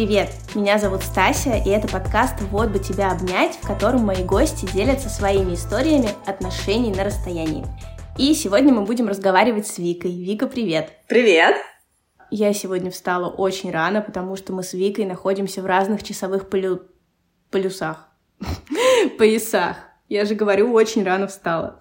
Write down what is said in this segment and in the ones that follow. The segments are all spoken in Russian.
Привет, меня зовут Стася, и это подкаст «Вот бы тебя обнять», в котором мои гости делятся своими историями отношений на расстоянии. И сегодня мы будем разговаривать с Викой. Вика, привет! Привет! Я сегодня встала очень рано, потому что мы с Викой находимся в разных часовых полю... полюсах. Поясах. Я же говорю, очень рано встала.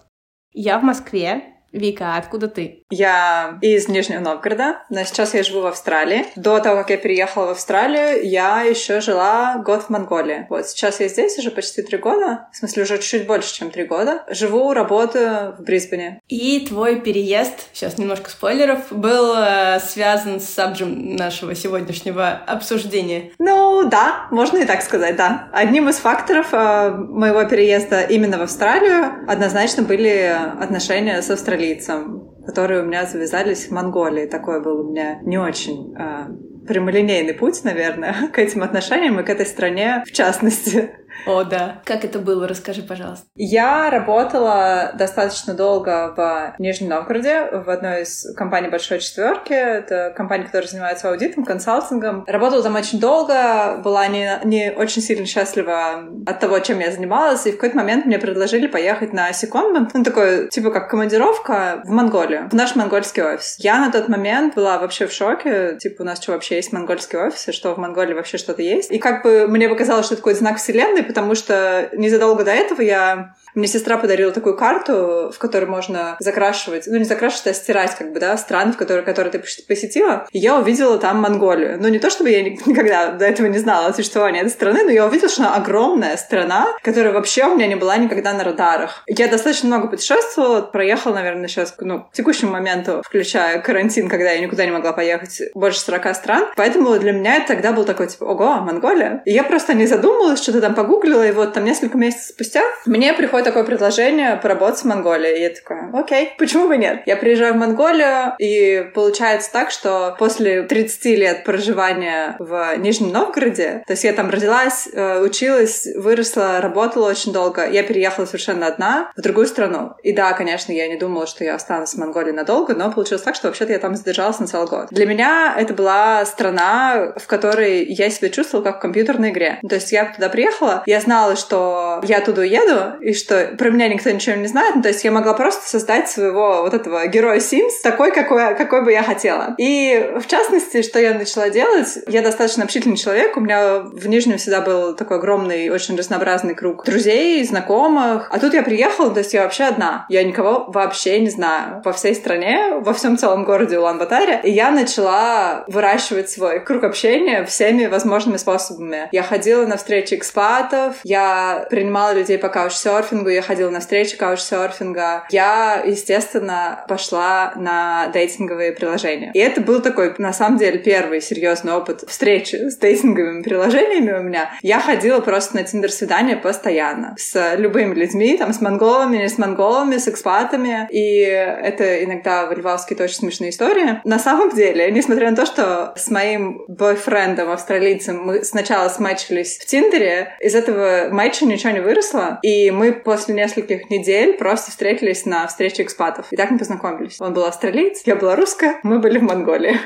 Я в Москве, Вика, а откуда ты? Я из Нижнего Новгорода, но сейчас я живу в Австралии. До того, как я переехала в Австралию, я еще жила год в Монголии. Вот сейчас я здесь уже почти три года, в смысле уже чуть больше, чем три года. Живу, работаю в Брисбене. И твой переезд, сейчас немножко спойлеров, был э, связан с сабджем нашего сегодняшнего обсуждения. Ну да, можно и так сказать, да. Одним из факторов э, моего переезда именно в Австралию однозначно были отношения с Австралией австралийцам, которые у меня завязались в Монголии. Такой был у меня не очень э, прямолинейный путь, наверное, к этим отношениям и к этой стране в частности. О, да. Как это было? Расскажи, пожалуйста. Я работала достаточно долго в Нижнем Новгороде в одной из компаний Большой Четверки. Это компания, которая занимается аудитом, консалтингом. Работала там очень долго, была не, не очень сильно счастлива от того, чем я занималась, и в какой-то момент мне предложили поехать на секондмент, ну, такой, типа, как командировка в Монголию, в наш монгольский офис. Я на тот момент была вообще в шоке, типа, у нас что, вообще есть монгольский офис, и что в Монголии вообще что-то есть? И как бы мне показалось, что это такой знак вселенной, потому что незадолго до этого я мне сестра подарила такую карту, в которой можно закрашивать, ну не закрашивать, а стирать как бы, да, страны, в которые, которые ты посетила. И я увидела там Монголию. Ну не то, чтобы я никогда до этого не знала о существовании этой страны, но я увидела, что она огромная страна, которая вообще у меня не была никогда на радарах. Я достаточно много путешествовала, проехала, наверное, сейчас, ну, к текущему моменту, включая карантин, когда я никуда не могла поехать, больше 40 стран. Поэтому для меня это тогда был такой, типа, ого, Монголия. И я просто не задумалась, что-то там погуглила, и вот там несколько месяцев спустя мне приходит такое предложение поработать в Монголии. И я такая, окей, почему бы нет? Я приезжаю в Монголию, и получается так, что после 30 лет проживания в Нижнем Новгороде, то есть я там родилась, э, училась, выросла, работала очень долго, я переехала совершенно одна в другую страну. И да, конечно, я не думала, что я останусь в Монголии надолго, но получилось так, что вообще-то я там задержалась на целый год. Для меня это была страна, в которой я себя чувствовала как в компьютерной игре. То есть я туда приехала, я знала, что я оттуда уеду, и что что про меня никто ничего не знает. Ну, то есть я могла просто создать своего вот этого героя Sims такой, какой, какой бы я хотела. И в частности, что я начала делать, я достаточно общительный человек. У меня в Нижнем всегда был такой огромный, очень разнообразный круг друзей, знакомых. А тут я приехала, то есть я вообще одна. Я никого вообще не знаю по всей стране, во всем целом городе Улан-Батаре. И я начала выращивать свой круг общения всеми возможными способами. Я ходила на встречи экспатов, я принимала людей по каучсерфингу, каучсерфингу, я ходила на встречи каучсерфинга. Я, естественно, пошла на дейтинговые приложения. И это был такой, на самом деле, первый серьезный опыт встречи с дейтинговыми приложениями у меня. Я ходила просто на тиндер-свидания постоянно. С любыми людьми, там, с монголами, не с монголами, с экспатами. И это иногда выливалось какие-то очень смешные истории. На самом деле, несмотря на то, что с моим бойфрендом, австралийцем, мы сначала смачились в Тиндере, из этого матча ничего не выросло, и мы после нескольких недель просто встретились на встрече экспатов. И так мы познакомились. Он был австралиец, я была русская, мы были в Монголии.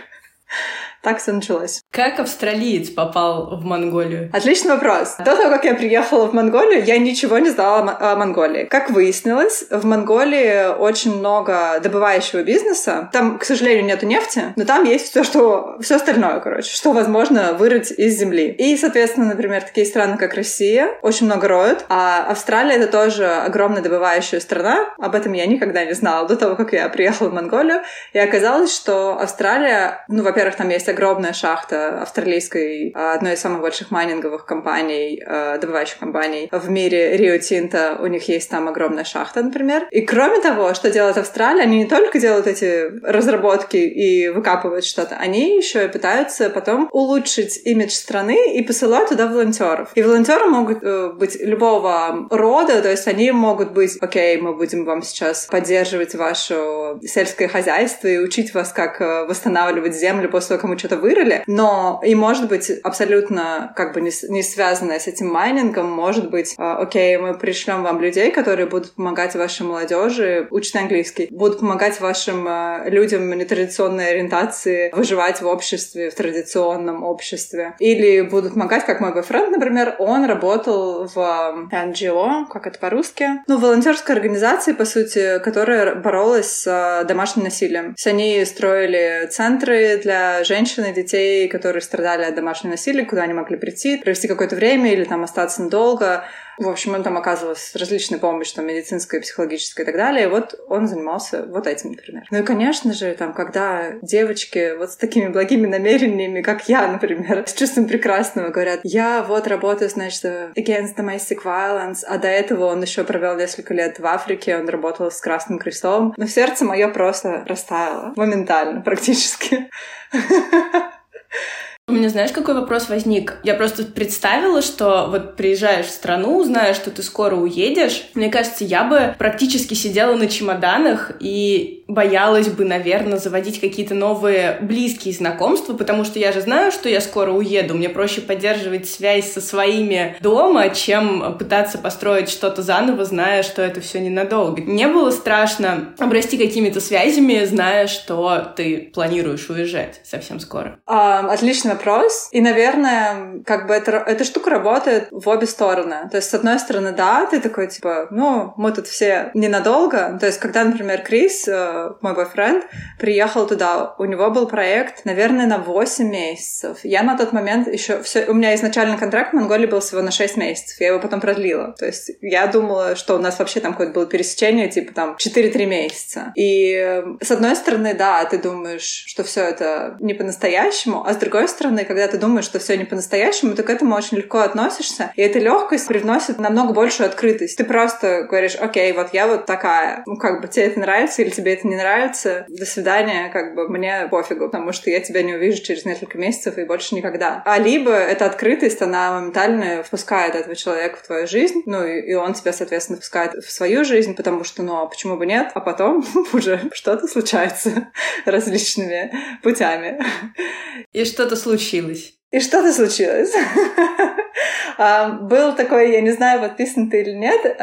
Так все началось. Как австралиец попал в Монголию? Отличный вопрос. До того, как я приехала в Монголию, я ничего не знала о Монголии. Как выяснилось, в Монголии очень много добывающего бизнеса. Там, к сожалению, нету нефти, но там есть все, что все остальное, короче, что возможно вырыть из земли. И, соответственно, например, такие страны, как Россия, очень много роют, а Австралия это тоже огромная добывающая страна. Об этом я никогда не знала до того, как я приехала в Монголию. И оказалось, что Австралия, ну, во-первых, там есть огромная шахта австралийской, а, одной из самых больших майнинговых компаний, а, добывающих компаний в мире, Рио Тинта, у них есть там огромная шахта, например. И кроме того, что делает Австралия, они не только делают эти разработки и выкапывают что-то, они еще и пытаются потом улучшить имидж страны и посылают туда волонтеров. И волонтеры могут э, быть любого рода, то есть они могут быть, окей, мы будем вам сейчас поддерживать ваше сельское хозяйство и учить вас, как э, восстанавливать землю после того, как мы что-то вырыли, но и может быть абсолютно как бы не, не связанное с этим майнингом, может быть, э, окей, мы пришлем вам людей, которые будут помогать вашей молодежи учить английский, будут помогать вашим э, людям нетрадиционной ориентации выживать в обществе, в традиционном обществе. Или будут помогать, как мой бойфренд, например, он работал в NGO, как это по-русски, ну, волонтерской организации, по сути, которая боролась с домашним насилием. То есть они строили центры для женщин и детей, которые страдали от домашнего насилия, куда они могли прийти, провести какое-то время или там остаться надолго. В общем, он там оказывался различной помощью, там, медицинская, психологическая и так далее. И вот он занимался вот этим, например. Ну и, конечно же, там, когда девочки вот с такими благими намерениями, как я, например, с чувством прекрасного, говорят, я вот работаю, значит, against domestic violence, а до этого он еще провел несколько лет в Африке, он работал с Красным Крестом. Но сердце мое просто растаяло моментально, практически. У меня знаешь, какой вопрос возник? Я просто представила, что вот приезжаешь в страну, знаешь, что ты скоро уедешь. Мне кажется, я бы практически сидела на чемоданах и боялась бы, наверное, заводить какие-то новые близкие знакомства, потому что я же знаю, что я скоро уеду. Мне проще поддерживать связь со своими дома, чем пытаться построить что-то заново, зная, что это все ненадолго. Не было страшно обрасти какими-то связями, зная, что ты планируешь уезжать совсем скоро. А, отличный вопрос. И, наверное, как бы это, эта штука работает в обе стороны. То есть, с одной стороны, да, ты такой, типа, ну, мы тут все ненадолго. То есть, когда, например, Крис, э, мой бойфренд, приехал туда, у него был проект, наверное, на 8 месяцев. Я на тот момент еще... Все, у меня изначально контракт в Монголии был всего на 6 месяцев. Я его потом продлила. То есть, я думала, что у нас вообще там какое-то было пересечение, типа, там, 4-3 месяца. И, э, с одной стороны, да, ты думаешь, что все это не по-настоящему, а с другой стороны, когда ты думаешь, что все не по-настоящему, ты к этому очень легко относишься, и эта легкость привносит намного большую открытость. Ты просто говоришь, окей, вот я вот такая, ну как бы тебе это нравится или тебе это не нравится, до свидания, как бы мне пофигу, потому что я тебя не увижу через несколько месяцев и больше никогда. А либо эта открытость, она моментально впускает этого человека в твою жизнь, ну и, и он тебя, соответственно, впускает в свою жизнь, потому что, ну, а почему бы нет? А потом уже что-то случается различными путями. И что-то случилось? И что-то случилось. А, был такой, я не знаю, подписан ты или нет,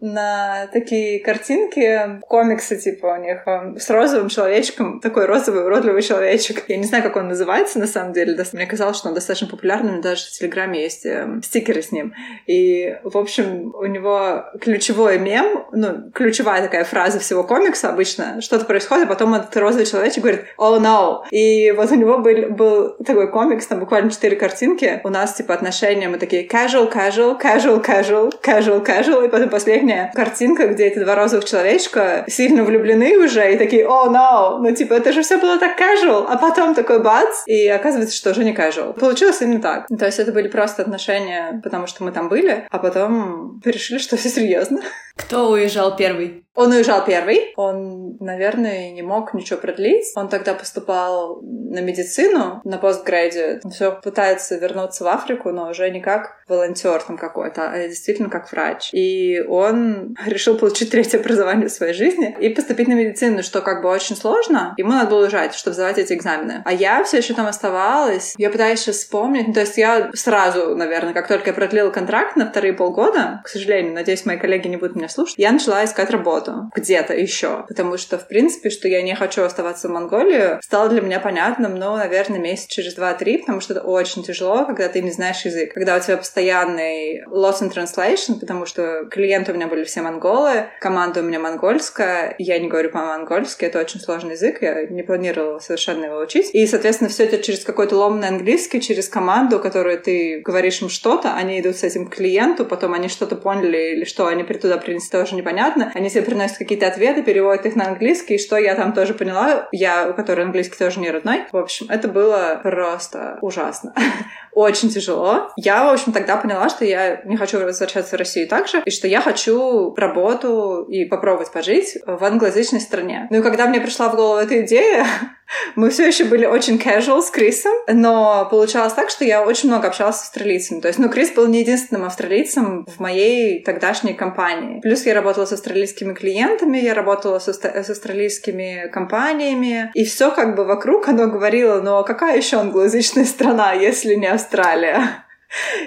на такие картинки, комиксы типа у них, с розовым человечком, такой розовый уродливый человечек. Я не знаю, как он называется на самом деле. Мне казалось, что он достаточно популярный, даже в Телеграме есть стикеры с ним. И, в общем, у него ключевой мем, ну, ключевая такая фраза всего комикса обычно, что-то происходит, а потом этот розовый человечек говорит «Oh no!» И вот у него был, был такой комикс, там буквально четыре картинки. У нас, типа, отношения, мы такие casual, casual, casual, casual, casual, casual, и потом последняя картинка, где эти два розовых человечка сильно влюблены уже, и такие, о, oh, no, ну, типа, это же все было так casual, а потом такой бац, и оказывается, что уже не casual. Получилось именно так. То есть это были просто отношения, потому что мы там были, а потом решили, что все серьезно. Кто уезжал первый? Он уезжал первый. Он, наверное, не мог ничего продлить. Он тогда поступал на медицину, на постграде. Он все пытается вернуться в Африку, но уже не как волонтер там какой-то, а действительно как врач. И он решил получить третье образование в своей жизни и поступить на медицину, что как бы очень сложно. Ему надо было уезжать, чтобы сдавать эти экзамены. А я все еще там оставалась. Я пытаюсь сейчас вспомнить. Ну, то есть я сразу, наверное, как только я продлила контракт на вторые полгода, к сожалению, надеюсь, мои коллеги не будут меня слушать, я начала искать работу где-то еще. Потому что, в принципе, что я не хочу оставаться в Монголии, стало для меня понятным, ну, наверное, месяц через два-три, потому что это очень тяжело, когда ты не знаешь язык. Когда у тебя постоянный loss in translation, потому что клиенты у меня были все монголы, команда у меня монгольская, я не говорю по-монгольски, это очень сложный язык, я не планировала совершенно его учить. И, соответственно, все это через какой-то ломный английский, через команду, которую ты говоришь им что-то, они идут с этим к клиенту, потом они что-то поняли или что они туда принесли, тоже непонятно. Они себе приносят какие-то ответы, переводят их на английский, и что я там тоже поняла, я, у которой английский тоже не родной. В общем, это было просто ужасно. Очень тяжело. Я, в общем, тогда поняла, что я не хочу возвращаться в Россию также, и что я хочу работу и попробовать пожить в англоязычной стране. Ну и когда мне пришла в голову эта идея, мы все еще были очень casual с Крисом, но получалось так, что я очень много общалась с австралийцами. То есть, ну, Крис был не единственным австралийцем в моей тогдашней компании. Плюс я работала с австралийскими клиентами, я работала с, с австралийскими компаниями, и все как бы вокруг оно говорило, ну, а какая еще англоязычная страна, если не Австралия?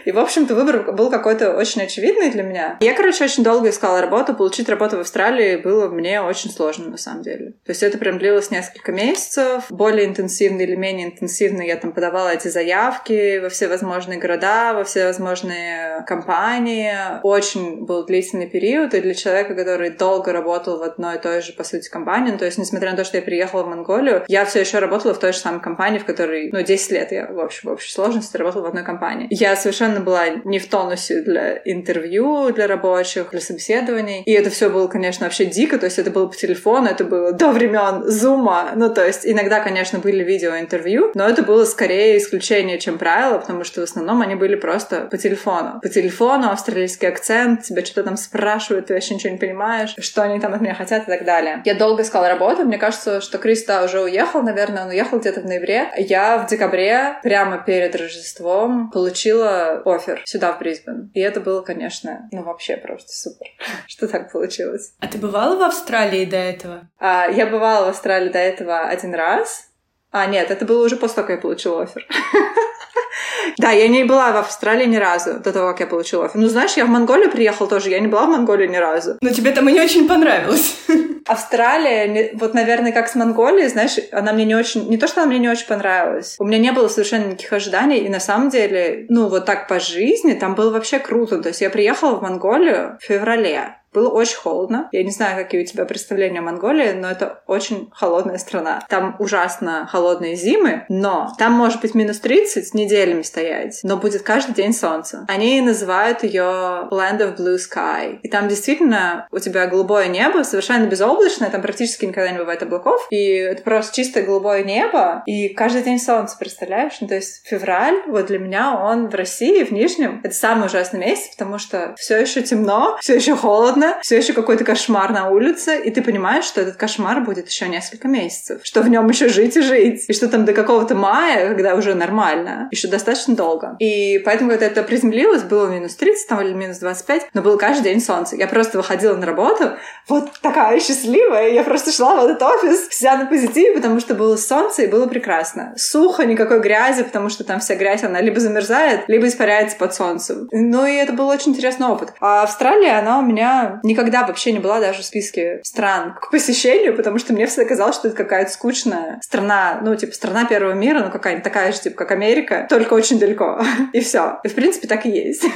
И, в общем-то, выбор был какой-то очень очевидный для меня. Я, короче, очень долго искала работу. Получить работу в Австралии было мне очень сложно, на самом деле. То есть это прям длилось несколько месяцев. Более интенсивно или менее интенсивно я там подавала эти заявки во все возможные города, во все возможные компании. Очень был длительный период, и для человека, который долго работал в одной и той же, по сути, компании, ну, то есть, несмотря на то, что я приехала в Монголию, я все еще работала в той же самой компании, в которой, ну, 10 лет я, в общем, в общей сложности работала в одной компании. Я совершенно была не в тонусе для интервью, для рабочих, для собеседований. И это все было, конечно, вообще дико. То есть это было по телефону, это было до времен зума. Ну, то есть иногда, конечно, были видеоинтервью, но это было скорее исключение, чем правило, потому что в основном они были просто по телефону. По телефону, австралийский акцент, тебя что-то там спрашивают, ты вообще ничего не понимаешь, что они там от меня хотят и так далее. Я долго искала работу, мне кажется, что Криста уже уехал, наверное, он уехал где-то в ноябре. Я в декабре, прямо перед Рождеством, получила получила офер сюда, в Брисбен. И это было, конечно, ну вообще просто супер, что так получилось. А ты бывала в Австралии до этого? А, я бывала в Австралии до этого один раз. А, нет, это было уже после того, как я получила офер. Да, я не была в Австралии ни разу до того, как я получила офер. Ну, знаешь, я в Монголию приехала тоже, я не была в Монголии ни разу. Но тебе там и не очень понравилось. Австралия, вот, наверное, как с Монголией, знаешь, она мне не очень... Не то, что она мне не очень понравилась. У меня не было совершенно никаких ожиданий, и на самом деле, ну, вот так по жизни, там было вообще круто. То есть я приехала в Монголию в феврале, было очень холодно. Я не знаю, какие у тебя представления о Монголии, но это очень холодная страна. Там ужасно холодные зимы, но там может быть минус 30 неделями стоять, но будет каждый день солнце. Они называют ее Land of Blue Sky. И там действительно у тебя голубое небо, совершенно безоблачное, там практически никогда не бывает облаков, и это просто чистое голубое небо, и каждый день солнце, представляешь? Ну, то есть февраль, вот для меня он в России, в Нижнем, это самый ужасный месяц, потому что все еще темно, все еще холодно, холодно, все еще какой-то кошмар на улице, и ты понимаешь, что этот кошмар будет еще несколько месяцев, что в нем еще жить и жить, и что там до какого-то мая, когда уже нормально, еще достаточно долго. И поэтому, когда это приземлилось, было минус 30 там, или минус 25, но было каждый день солнце. Я просто выходила на работу, вот такая счастливая, я просто шла в этот офис, вся на позитиве, потому что было солнце и было прекрасно. Сухо, никакой грязи, потому что там вся грязь, она либо замерзает, либо испаряется под солнцем. Ну и это был очень интересный опыт. А Австралия, она у меня никогда вообще не была даже в списке стран к посещению, потому что мне всегда казалось, что это какая-то скучная страна, ну, типа, страна первого мира, ну, какая-нибудь такая же, типа, как Америка, только очень далеко. И все. И, в принципе, так и есть.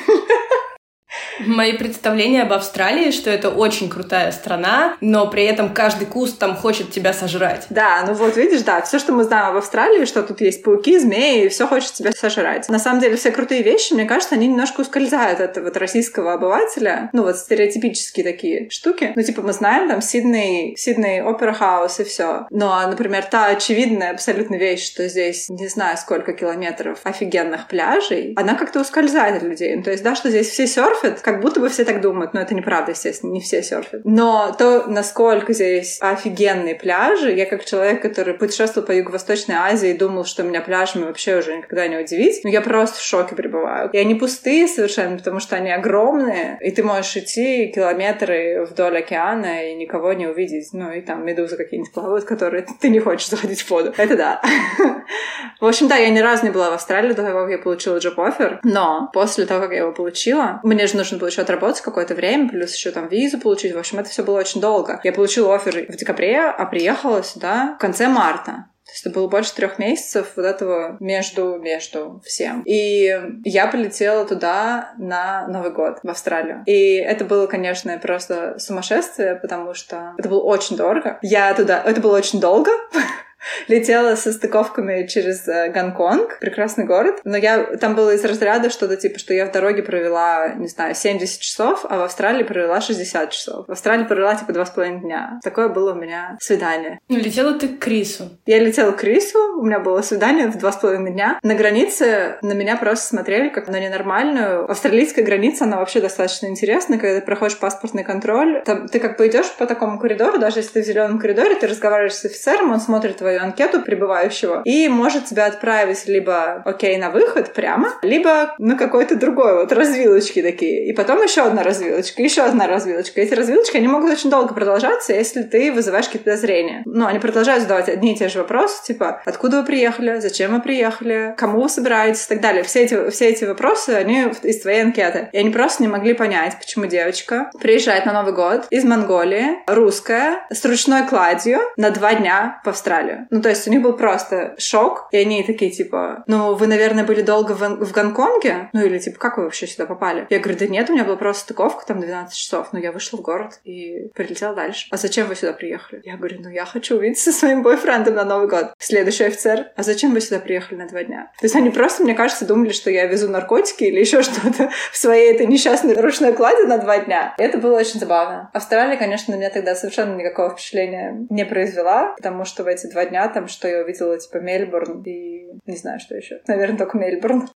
Мои представления об Австралии, что это очень крутая страна, но при этом каждый куст там хочет тебя сожрать. Да, ну вот видишь, да, все, что мы знаем об Австралии, что тут есть пауки, змеи, все хочет тебя сожрать. На самом деле все крутые вещи, мне кажется, они немножко ускользают от вот российского обывателя. Ну вот стереотипические такие штуки. Ну типа мы знаем там Сидней, Сидней Опера Хаус и все. Но, например, та очевидная абсолютно вещь, что здесь не знаю сколько километров офигенных пляжей, она как-то ускользает от людей. Ну, то есть, да, что здесь все серфят, как будто бы все так думают, но это неправда, естественно, не все серфят. Но то, насколько здесь офигенные пляжи, я как человек, который путешествовал по Юго-Восточной Азии и думал, что меня пляжами вообще уже никогда не удивить, но я просто в шоке пребываю. И они пустые совершенно, потому что они огромные, и ты можешь идти километры вдоль океана и никого не увидеть. Ну, и там медузы какие-нибудь плавают, которые ты не хочешь заходить в воду. Это да. В общем, да, я ни разу не была в Австралии до того, как я получила джоп-оффер, но после того, как я его получила, мне же нужно было еще отработать какое-то время, плюс еще там визу получить. В общем, это все было очень долго. Я получила офер в декабре, а приехала сюда в конце марта. То есть это было больше трех месяцев вот этого между, между всем. И я полетела туда на Новый год, в Австралию. И это было, конечно, просто сумасшествие, потому что это было очень дорого. Я туда... Это было очень долго. летела со стыковками через э, Гонконг, прекрасный город. Но я там было из разряда что-то типа, что я в дороге провела, не знаю, 70 часов, а в Австралии провела 60 часов. В Австралии провела типа два с половиной дня. Такое было у меня свидание. Ну, летела ты к Крису. Я летела к Крису, у меня было свидание в два с половиной дня. На границе на меня просто смотрели как на ненормальную. Австралийская граница, она вообще достаточно интересна, когда ты проходишь паспортный контроль. Там, ты как бы идешь по такому коридору, даже если ты в зеленом коридоре, ты разговариваешь с офицером, он смотрит твою анкету прибывающего и может тебя отправить либо, окей, на выход прямо, либо на какой-то другой, вот развилочки такие. И потом еще одна развилочка, еще одна развилочка. Эти развилочки, они могут очень долго продолжаться, если ты вызываешь какие-то подозрения. Ну, они продолжают задавать одни и те же вопросы, типа, откуда вы приехали, зачем вы приехали, кому вы собираетесь и так далее. Все эти, все эти вопросы, они из твоей анкеты. И они просто не могли понять, почему девочка приезжает на Новый год из Монголии, русская, с ручной кладью на два дня в Австралию. Ну, то есть у них был просто шок, и они такие, типа, ну, вы, наверное, были долго в, в Гонконге? Ну, или, типа, как вы вообще сюда попали? Я говорю, да нет, у меня была просто стыковка, там 12 часов. Но я вышла в город и прилетела дальше. А зачем вы сюда приехали? Я говорю, ну, я хочу увидеться со своим бойфрендом на Новый год. Следующий офицер, а зачем вы сюда приехали на два дня? То есть они просто, мне кажется, думали, что я везу наркотики или еще что-то в своей этой несчастной ручной кладе на два дня. И это было очень забавно. Австралия, конечно, на меня тогда совершенно никакого впечатления не произвела, потому что в эти два дня там, что я увидела, типа, Мельбурн и не знаю, что еще. Наверное, только Мельбурн.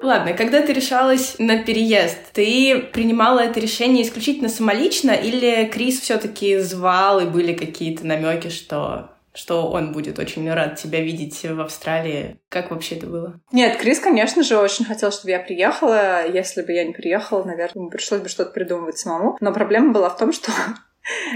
Ладно, когда ты решалась на переезд, ты принимала это решение исключительно самолично или Крис все-таки звал и были какие-то намеки, что что он будет очень рад тебя видеть в Австралии. Как вообще это было? Нет, Крис, конечно же, очень хотел, чтобы я приехала. Если бы я не приехала, наверное, пришлось бы что-то придумывать самому. Но проблема была в том, что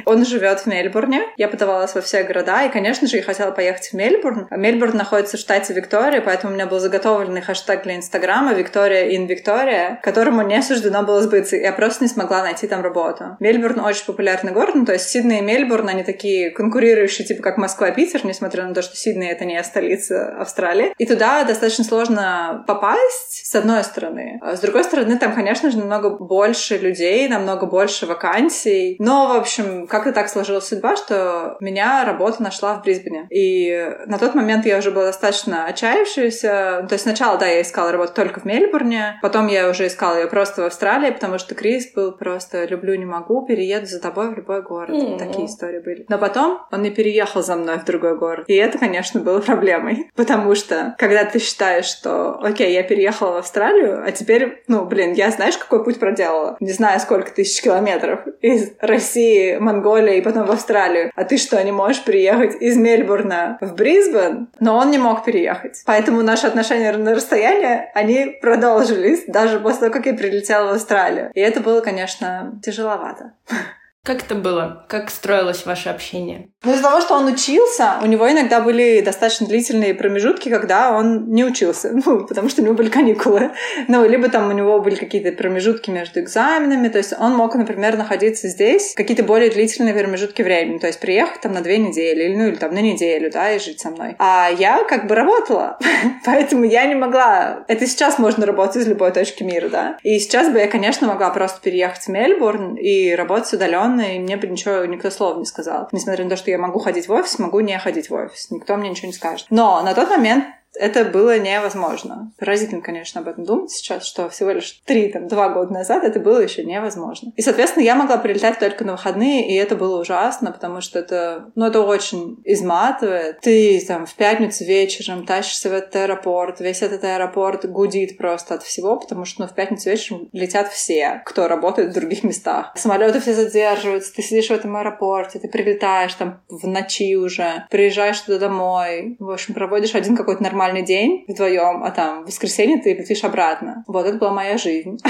он живет в Мельбурне. Я подавалась во все города, и, конечно же, я хотела поехать в Мельбурн. Мельбурн находится в штате Виктория, поэтому у меня был заготовленный хэштег для Инстаграма «Виктория in Виктория», которому не суждено было сбыться. Я просто не смогла найти там работу. Мельбурн очень популярный город, ну, то есть Сидней и Мельбурн, они такие конкурирующие, типа как Москва и Питер, несмотря на то, что Сидней — это не столица Австралии. И туда достаточно сложно попасть, с одной стороны. А с другой стороны, там, конечно же, намного больше людей, намного больше вакансий. Но, в общем, общем, как-то так сложилась судьба, что меня работа нашла в Брисбене. И на тот момент я уже была достаточно отчаявшаяся. То есть сначала, да, я искала работу только в Мельбурне, потом я уже искала ее просто в Австралии, потому что Крис был просто «люблю, не могу, перееду за тобой в любой город». Mm-hmm. Такие истории были. Но потом он не переехал за мной в другой город. И это, конечно, было проблемой. Потому что, когда ты считаешь, что «Окей, я переехала в Австралию, а теперь, ну, блин, я знаешь, какой путь проделала? Не знаю, сколько тысяч километров из России Монголии и потом в Австралию. А ты что, не можешь приехать из Мельбурна в Брисбен? Но он не мог переехать. Поэтому наши отношения на расстоянии, они продолжились даже после того, как я прилетела в Австралию. И это было, конечно, тяжеловато. Как это было? Как строилось ваше общение? Ну, из-за того, что он учился, у него иногда были достаточно длительные промежутки, когда он не учился, ну, потому что у него были каникулы. Ну, либо там у него были какие-то промежутки между экзаменами, то есть он мог, например, находиться здесь какие-то более длительные промежутки времени, то есть приехать там на две недели, или, ну, или там на неделю, да, и жить со мной. А я как бы работала, поэтому я не могла... Это сейчас можно работать из любой точки мира, да. И сейчас бы я, конечно, могла просто переехать в Мельбурн и работать удаленно удивленно, и мне бы ничего, никто слова не сказал. Несмотря на то, что я могу ходить в офис, могу не ходить в офис. Никто мне ничего не скажет. Но на тот момент это было невозможно. Поразительно, конечно, об этом думать сейчас, что всего лишь три, там, два года назад это было еще невозможно. И, соответственно, я могла прилетать только на выходные, и это было ужасно, потому что это, ну, это очень изматывает. Ты там в пятницу вечером тащишься в этот аэропорт, весь этот аэропорт гудит просто от всего, потому что, ну, в пятницу вечером летят все, кто работает в других местах. Самолеты все задерживаются, ты сидишь в этом аэропорте, ты прилетаешь там в ночи уже, приезжаешь туда домой, в общем, проводишь один какой-то нормальный нормальный день вдвоем, а там в воскресенье ты летишь обратно. Вот это была моя жизнь.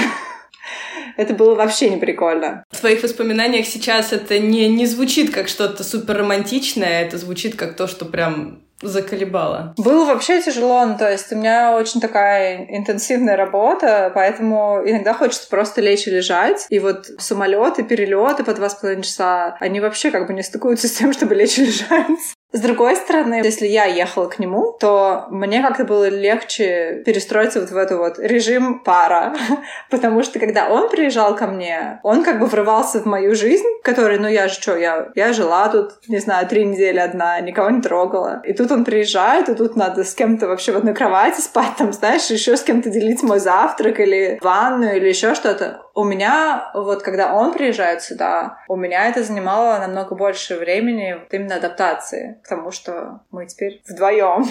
Это было вообще не прикольно. В твоих воспоминаниях сейчас это не, не звучит как что-то супер романтичное, это звучит как то, что прям заколебало? Было вообще тяжело, ну, то есть у меня очень такая интенсивная работа, поэтому иногда хочется просто лечь и лежать. И вот самолеты, перелеты по два с половиной часа, они вообще как бы не стыкуются с тем, чтобы лечь и лежать. С другой стороны, если я ехала к нему, то мне как-то было легче перестроиться вот в эту вот режим пара. Потому что когда он приезжал ко мне, он как бы врывался в мою жизнь, которая, ну я же что, я, я жила тут, не знаю, три недели одна, никого не трогала. И тут он приезжает, и тут надо с кем-то вообще в одной кровати спать, там, знаешь, еще с кем-то делить мой завтрак или ванну или еще что-то. У меня, вот когда он приезжает сюда, у меня это занимало намного больше времени вот именно адаптации к тому, что мы теперь вдвоем.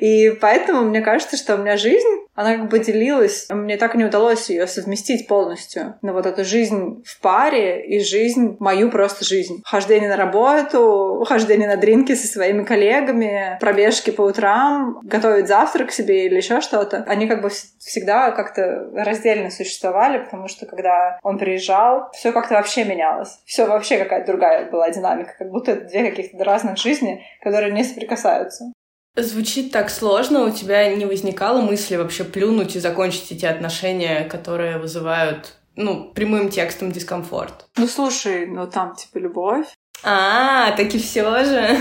И поэтому мне кажется, что у меня жизнь, она как бы делилась. Мне так и не удалось ее совместить полностью. Но вот эту жизнь в паре и жизнь, мою просто жизнь. Хождение на работу, хождение на дринки со своими коллегами, пробежки по утрам, готовить завтрак себе или еще что-то. Они как бы всегда как-то раздельно существовали, потому что когда он приезжал, все как-то вообще менялось. Все вообще какая-то другая была динамика, как будто две каких-то разных жизни, которые не соприкасаются. Звучит так сложно, у тебя не возникало мысли вообще плюнуть и закончить эти отношения, которые вызывают, ну, прямым текстом дискомфорт? Ну, слушай, ну там типа любовь. А, так и все же.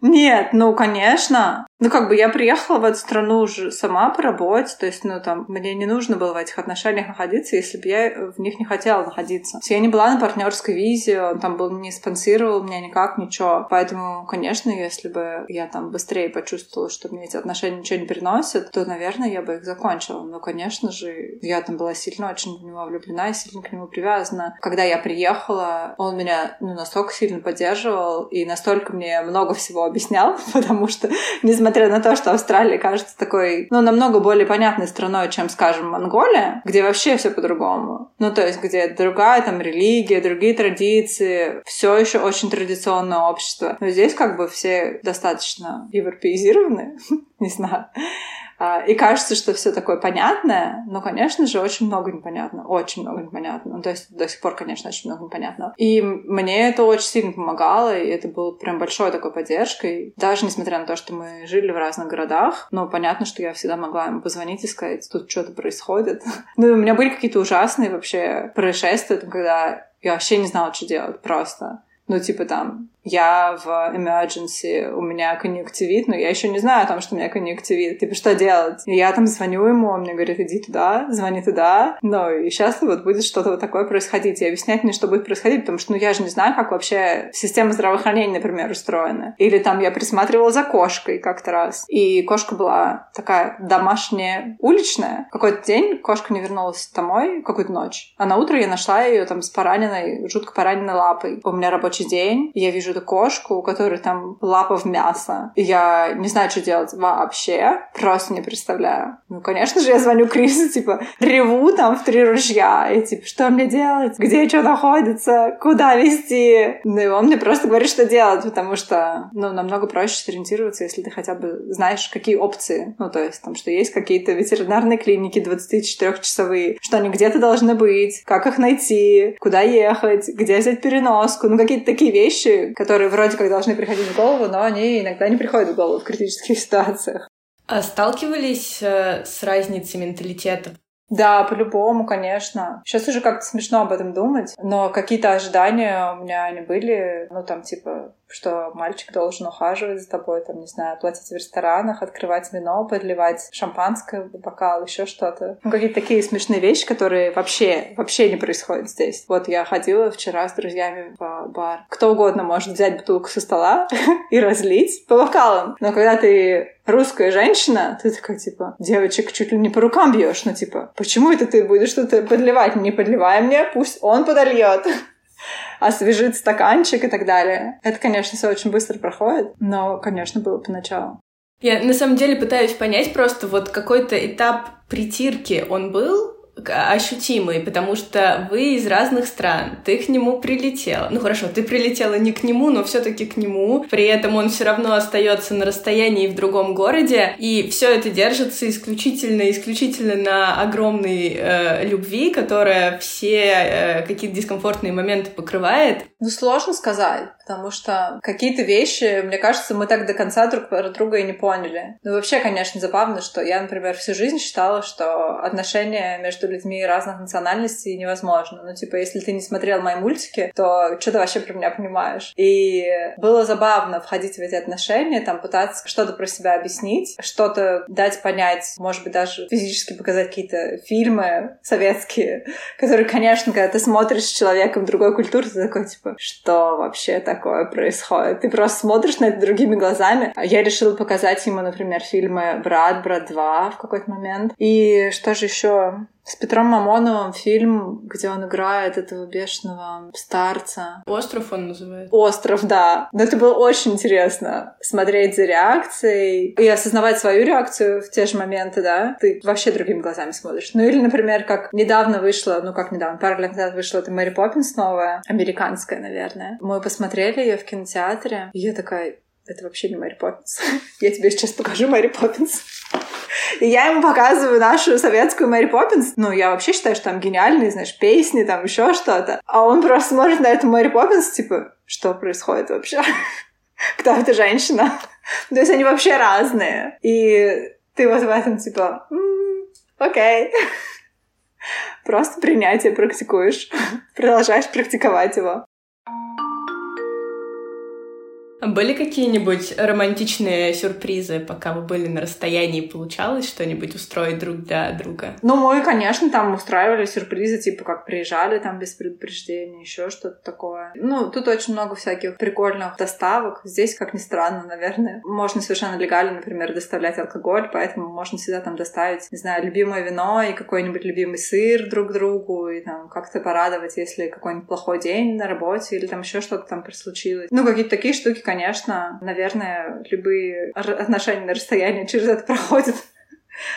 Нет, ну, конечно. Ну, как бы я приехала в эту страну уже сама по работе, то есть, ну, там, мне не нужно было в этих отношениях находиться, если бы я в них не хотела находиться. Я не была на партнерской визе, он там был не спонсировал меня никак, ничего. Поэтому, конечно, если бы я там быстрее почувствовала, что мне эти отношения ничего не приносят, то, наверное, я бы их закончила. Но, конечно же, я там была сильно очень в него влюблена и сильно к нему привязана. Когда я приехала, он меня, ну, настолько сильно поддерживал и настолько мне много всего объяснял, потому что, несмотря несмотря на то, что Австралия кажется такой, ну, намного более понятной страной, чем, скажем, Монголия, где вообще все по-другому. Ну, то есть, где другая там религия, другие традиции, все еще очень традиционное общество. Но здесь как бы все достаточно европеизированы, не знаю. А, и кажется, что все такое понятное, но, конечно же, очень много непонятно, очень много непонятно. То есть до сих пор, конечно, очень много непонятно. И мне это очень сильно помогало, и это было прям большой такой поддержкой. Даже несмотря на то, что мы жили в разных городах, но понятно, что я всегда могла ему позвонить и сказать, тут что-то происходит. Ну, у меня были какие-то ужасные вообще происшествия, когда я вообще не знала, что делать просто. Ну, типа там, я в emergency, у меня конъюнктивит, но я еще не знаю о том, что у меня конъюнктивит. Типа, что делать? И я там звоню ему, он мне говорит, иди туда, звони туда. Ну, и сейчас вот будет что-то вот такое происходить. И объяснять мне, что будет происходить, потому что, ну, я же не знаю, как вообще система здравоохранения, например, устроена. Или там я присматривала за кошкой как-то раз. И кошка была такая домашняя, уличная. Какой-то день кошка не вернулась домой, какую-то ночь. А на утро я нашла ее там с пораненной, жутко пораненной лапой. У меня рабочий день, я вижу эту кошку, у которой там лапа в мясо. И я не знаю, что делать вообще. Просто не представляю. Ну, конечно же, я звоню Крису, типа, реву там в три ружья. И типа, что мне делать? Где что находится? Куда везти? Ну, и он мне просто говорит, что делать, потому что, ну, намного проще сориентироваться, если ты хотя бы знаешь, какие опции. Ну, то есть, там, что есть какие-то ветеринарные клиники 24-часовые, что они где-то должны быть, как их найти, куда ехать, где взять переноску. Ну, какие-то такие вещи, которые вроде как должны приходить в голову, но они иногда не приходят в голову в критических ситуациях. А сталкивались э, с разницей менталитета да, по-любому, конечно. Сейчас уже как-то смешно об этом думать, но какие-то ожидания у меня они были, ну, там, типа, что мальчик должен ухаживать за тобой, там, не знаю, платить в ресторанах, открывать вино, подливать шампанское в бокал, еще что-то. Ну, какие-то такие смешные вещи, которые вообще, вообще не происходят здесь. Вот я ходила вчера с друзьями в бар. Кто угодно может взять бутылку со стола и разлить по бокалам. Но когда ты русская женщина, ты такая, типа, девочек чуть ли не по рукам бьешь, ну, типа, почему это ты будешь что-то подливать? Не подливай мне, пусть он подольет освежит стаканчик и так далее. Это, конечно, все очень быстро проходит, но, конечно, было поначалу. Я на самом деле пытаюсь понять просто вот какой-то этап притирки он был, ощутимый, потому что вы из разных стран, ты к нему прилетела. Ну хорошо, ты прилетела не к нему, но все-таки к нему. При этом он все равно остается на расстоянии в другом городе, и все это держится исключительно, исключительно на огромной э, любви, которая все э, какие-то дискомфортные моменты покрывает. Ну, сложно сказать, потому что какие-то вещи, мне кажется, мы так до конца друг друга и не поняли. Ну, вообще, конечно, забавно, что я, например, всю жизнь считала, что отношения между людьми разных национальностей невозможно. Ну, типа, если ты не смотрел мои мультики, то что ты вообще про меня понимаешь? И было забавно входить в эти отношения, там, пытаться что-то про себя объяснить, что-то дать понять, может быть, даже физически показать какие-то фильмы советские, которые, конечно, когда ты смотришь с человеком другой культуры, ты такой, типа, что вообще такое происходит? Ты просто смотришь на это другими глазами. Я решила показать ему, например, фильмы «Брат», «Брат 2» в какой-то момент. И что же еще? С Петром Мамоновым фильм, где он играет этого бешеного старца. «Остров» он называет. «Остров», да. Но это было очень интересно. Смотреть за реакцией и осознавать свою реакцию в те же моменты, да. Ты вообще другими глазами смотришь. Ну или, например, как недавно вышла, ну как недавно, пару лет назад вышла эта Мэри Поппинс новая, американская, наверное. Мы посмотрели ее в кинотеатре, и я такая, это вообще не Мэри Поппинс. Я тебе сейчас покажу Мэри Поппинс. И я ему показываю нашу советскую Мэри Поппинс. Ну, я вообще считаю, что там гениальные, знаешь, песни, там еще что-то. А он просто смотрит на эту Мэри Поппинс, типа, что происходит вообще? Кто эта женщина? То есть они вообще разные. И ты вот в этом типа, окей. Просто принятие практикуешь. Продолжаешь практиковать его. Были какие-нибудь романтичные сюрпризы, пока вы были на расстоянии, получалось что-нибудь устроить друг для друга? Ну, мы, конечно, там устраивали сюрпризы, типа как приезжали там без предупреждения, еще что-то такое. Ну, тут очень много всяких прикольных доставок. Здесь, как ни странно, наверное, можно совершенно легально, например, доставлять алкоголь, поэтому можно всегда там доставить, не знаю, любимое вино и какой-нибудь любимый сыр друг другу, и там как-то порадовать, если какой-нибудь плохой день на работе или там еще что-то там случилось. Ну, какие-то такие штуки, конечно, конечно, наверное, любые отношения на расстоянии через это проходят.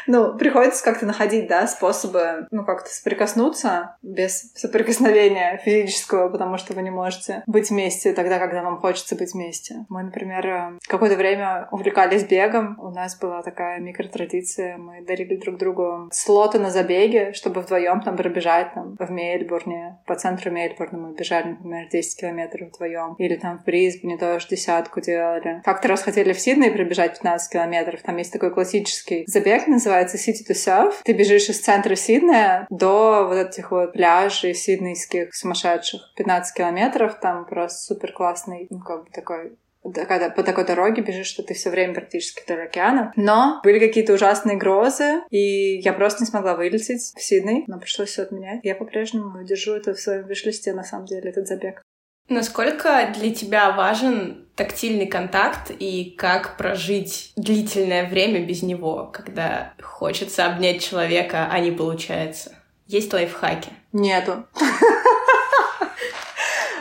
Ну, приходится как-то находить, да, способы, ну, как-то соприкоснуться без соприкосновения физического, потому что вы не можете быть вместе тогда, когда вам хочется быть вместе. Мы, например, э, какое-то время увлекались бегом. У нас была такая микротрадиция. Мы дарили друг другу слоты на забеге, чтобы вдвоем там пробежать там в Мельбурне. По центру Мельбурна мы бежали, например, 10 километров вдвоем. Или там в Брисбене тоже десятку делали. Как-то раз хотели в Сидней пробежать 15 километров. Там есть такой классический забег называется City to Surf. Ты бежишь из центра Сиднея до вот этих вот пляжей сиднейских сумасшедших. 15 километров, там просто супер классный, ну, как бы такой когда по такой дороге бежишь, что ты все время практически вдоль океана. Но были какие-то ужасные грозы, и я просто не смогла вылететь в Сидней, но пришлось все отменять. Я по-прежнему держу это в своем вишлисте, на самом деле, этот забег. Насколько для тебя важен тактильный контакт и как прожить длительное время без него, когда хочется обнять человека, а не получается? Есть лайфхаки? Нету.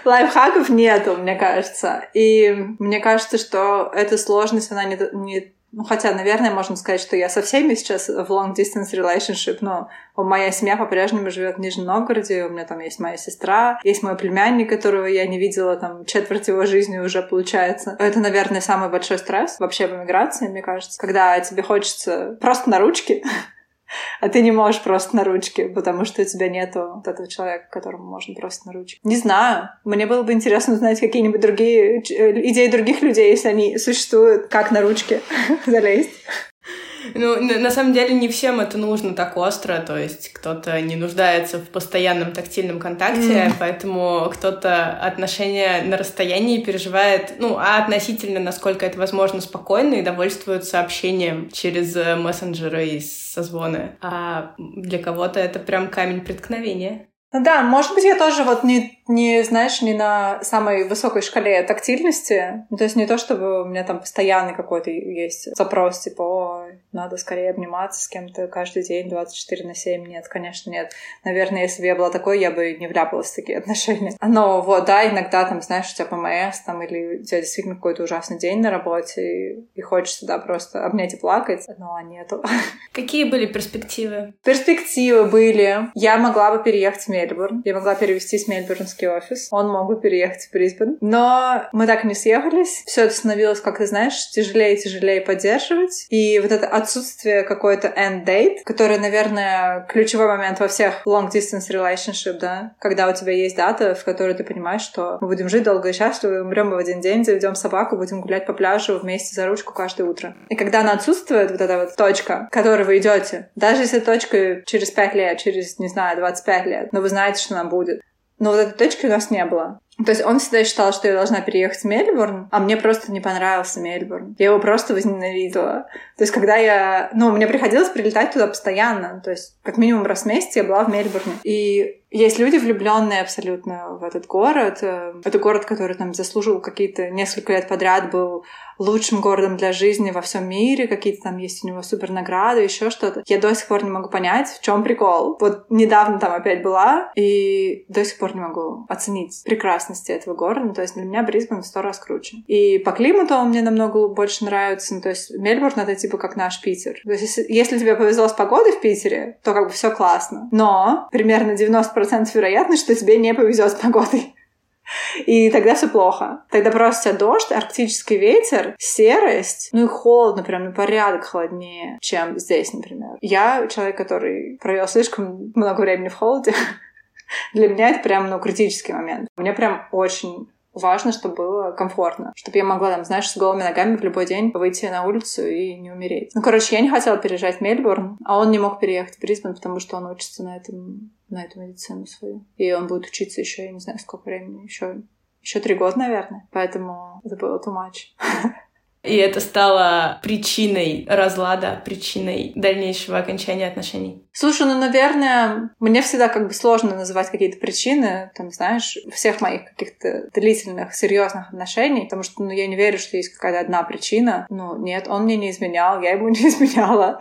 Лайфхаков нету, мне кажется. И мне кажется, что эта сложность, она не, не ну, хотя, наверное, можно сказать, что я со всеми сейчас в long distance relationship, но моя семья по-прежнему живет в Нижнем Новгороде, у меня там есть моя сестра, есть мой племянник, которого я не видела там четверть его жизни уже получается. Это, наверное, самый большой стресс вообще в эмиграции, мне кажется, когда тебе хочется просто на ручки а ты не можешь просто на ручке, потому что у тебя нету вот этого человека, которому можно просто на ручке. Не знаю. Мне было бы интересно узнать какие-нибудь другие э, идеи других людей, если они существуют, как на ручке залезть. Ну, на самом деле не всем это нужно так остро, то есть кто-то не нуждается в постоянном тактильном контакте, mm. поэтому кто-то отношения на расстоянии переживает, ну, а относительно, насколько это возможно, спокойно и довольствуется общением через э, мессенджеры и созвоны. А для кого-то это прям камень преткновения. Ну да, может быть, я тоже вот не, не, знаешь, не на самой высокой шкале тактильности. Ну, то есть не то, чтобы у меня там постоянный какой-то есть запрос, типа, о, надо скорее обниматься с кем-то каждый день 24 на 7. Нет, конечно, нет. Наверное, если бы я была такой, я бы не вляпалась в такие отношения. Но вот, да, иногда там, знаешь, у тебя ПМС, там, или у тебя действительно какой-то ужасный день на работе, и, и хочется, да, просто обнять и плакать, но нету. Какие были перспективы? Перспективы были. Я могла бы переехать в Мельбурн. Я могла перевестись в мельбурнский офис. Он мог бы переехать в Брисбен. Но мы так не съехались. Все это становилось, как ты знаешь, тяжелее и тяжелее поддерживать. И вот это отсутствие какой-то end date, который, наверное, ключевой момент во всех long distance relationship, да, когда у тебя есть дата, в которой ты понимаешь, что мы будем жить долго и счастливо, умрем в один день, заведем собаку, будем гулять по пляжу вместе за ручку каждое утро. И когда она отсутствует, вот эта вот точка, к которой вы идете, даже если точка через 5 лет, через, не знаю, 25 лет, но вы знаете, что она будет, но вот этой точки у нас не было. То есть он всегда считал, что я должна переехать в Мельбурн, а мне просто не понравился Мельбурн. Я его просто возненавидела. То есть когда я... Ну, мне приходилось прилетать туда постоянно. То есть как минимум раз в месяц я была в Мельбурне. И есть люди, влюбленные абсолютно в этот город. Э, это город, который там заслужил какие-то несколько лет подряд, был лучшим городом для жизни во всем мире, какие-то там есть у него супер награды, еще что-то. Я до сих пор не могу понять, в чем прикол. Вот недавно там опять была, и до сих пор не могу оценить прекрасности этого города. Ну, то есть для меня Брисбен в сто раз круче. И по климату он мне намного больше нравится. Ну, то есть Мельбурн — это типа как наш Питер. То есть если, тебе повезло с погодой в Питере, то как бы все классно. Но примерно 90% вероятность, что тебе не повезет с погодой. И тогда все плохо. Тогда просто дождь, арктический ветер, серость, ну и холодно, прям на порядок холоднее, чем здесь, например. Я человек, который провел слишком много времени в холоде. Для меня это прям, ну, критический момент. Мне прям очень важно, чтобы было комфортно. Чтобы я могла, там, знаешь, с голыми ногами в любой день выйти на улицу и не умереть. Ну, короче, я не хотела переезжать в Мельбурн, а он не мог переехать в Брисбен, потому что он учится на этом на эту медицину свою. И он будет учиться еще, я не знаю, сколько времени, еще еще три года, наверное. Поэтому это было too much. И это стало причиной разлада, причиной дальнейшего окончания отношений. Слушай, ну, наверное, мне всегда как бы сложно называть какие-то причины, там, знаешь, всех моих каких-то длительных, серьезных отношений, потому что, ну, я не верю, что есть какая-то одна причина. Ну, нет, он мне не изменял, я ему не изменяла.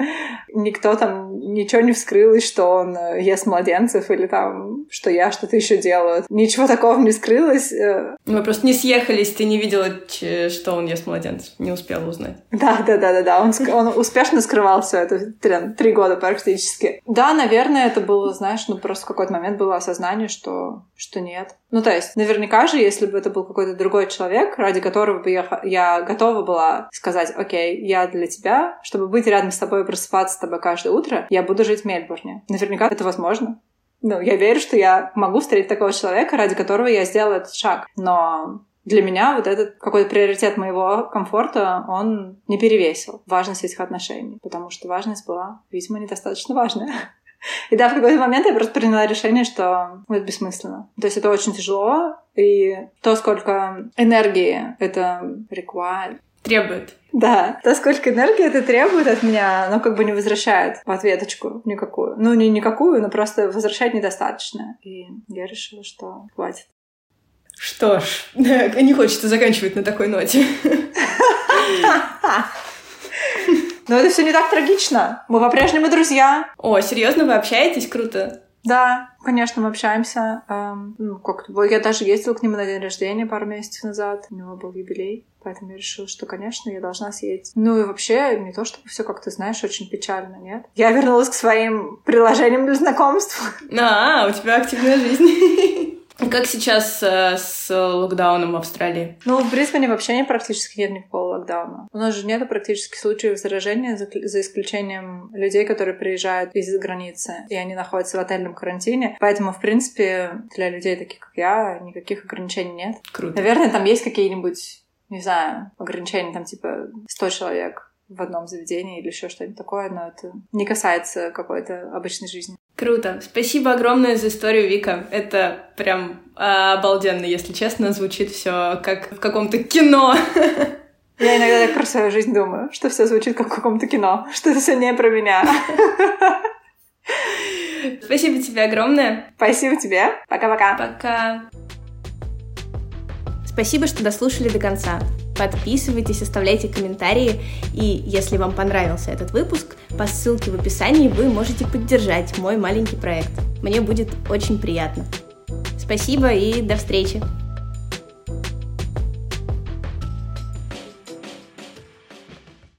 Никто там ничего не вскрылось, что он э, ест младенцев или там, что я что-то еще делаю. Ничего такого не скрылось. Э. Мы просто не съехались, ты не видела, что он ест младенцев, не успела узнать. Да, да, да, да, да. Он, он успешно скрывал все это три года практически. Да, наверное, это было, знаешь, ну просто в какой-то момент было осознание, что, что нет. Ну, то есть, наверняка же, если бы это был какой-то другой человек, ради которого бы я, я готова была сказать, окей, я для тебя, чтобы быть рядом с тобой и просыпаться с тобой каждое утро, я буду жить в Мельбурне. Наверняка это возможно. Ну, я верю, что я могу встретить такого человека, ради которого я сделала этот шаг. Но для меня вот этот какой-то приоритет моего комфорта, он не перевесил важность этих отношений, потому что важность была, видимо, недостаточно важная. И да, в какой-то момент я просто приняла решение, что это бессмысленно. То есть это очень тяжело, и то, сколько энергии это require, требует. Да, то, сколько энергии это требует от меня, оно как бы не возвращает в ответочку никакую. Ну, не никакую, но просто возвращать недостаточно. И я решила, что хватит. Что ж, не хочется заканчивать на такой ноте. Но это все не так трагично. Мы по-прежнему друзья. О, серьезно, вы общаетесь? Круто. Да, конечно, мы общаемся. Эм, ну, как я даже ездила к нему на день рождения пару месяцев назад. У него был юбилей. Поэтому я решила, что, конечно, я должна съездить. Ну и вообще, не то чтобы все как-то, знаешь, очень печально, нет? Я вернулась к своим приложениям для знакомств. А, у тебя активная жизнь. Как сейчас э, с локдауном в Австралии? Ну, в Брисбене вообще не практически нет никакого локдауна. У нас же нет практически случаев заражения, за, за исключением людей, которые приезжают из-за границы, и они находятся в отельном карантине. Поэтому, в принципе, для людей таких, как я, никаких ограничений нет. Круто. Наверное, там есть какие-нибудь, не знаю, ограничения, там, типа, 100 человек в одном заведении или еще что-нибудь такое, но это не касается какой-то обычной жизни. Круто. Спасибо огромное за историю, Вика. Это прям обалденно, если честно, звучит все как в каком-то кино. Я иногда так про свою жизнь думаю, что все звучит как в каком-то кино, что это все не про меня. Спасибо тебе огромное. Спасибо тебе. Пока-пока. Пока. Спасибо, что дослушали до конца. Подписывайтесь, оставляйте комментарии. И если вам понравился этот выпуск, по ссылке в описании вы можете поддержать мой маленький проект. Мне будет очень приятно. Спасибо и до встречи!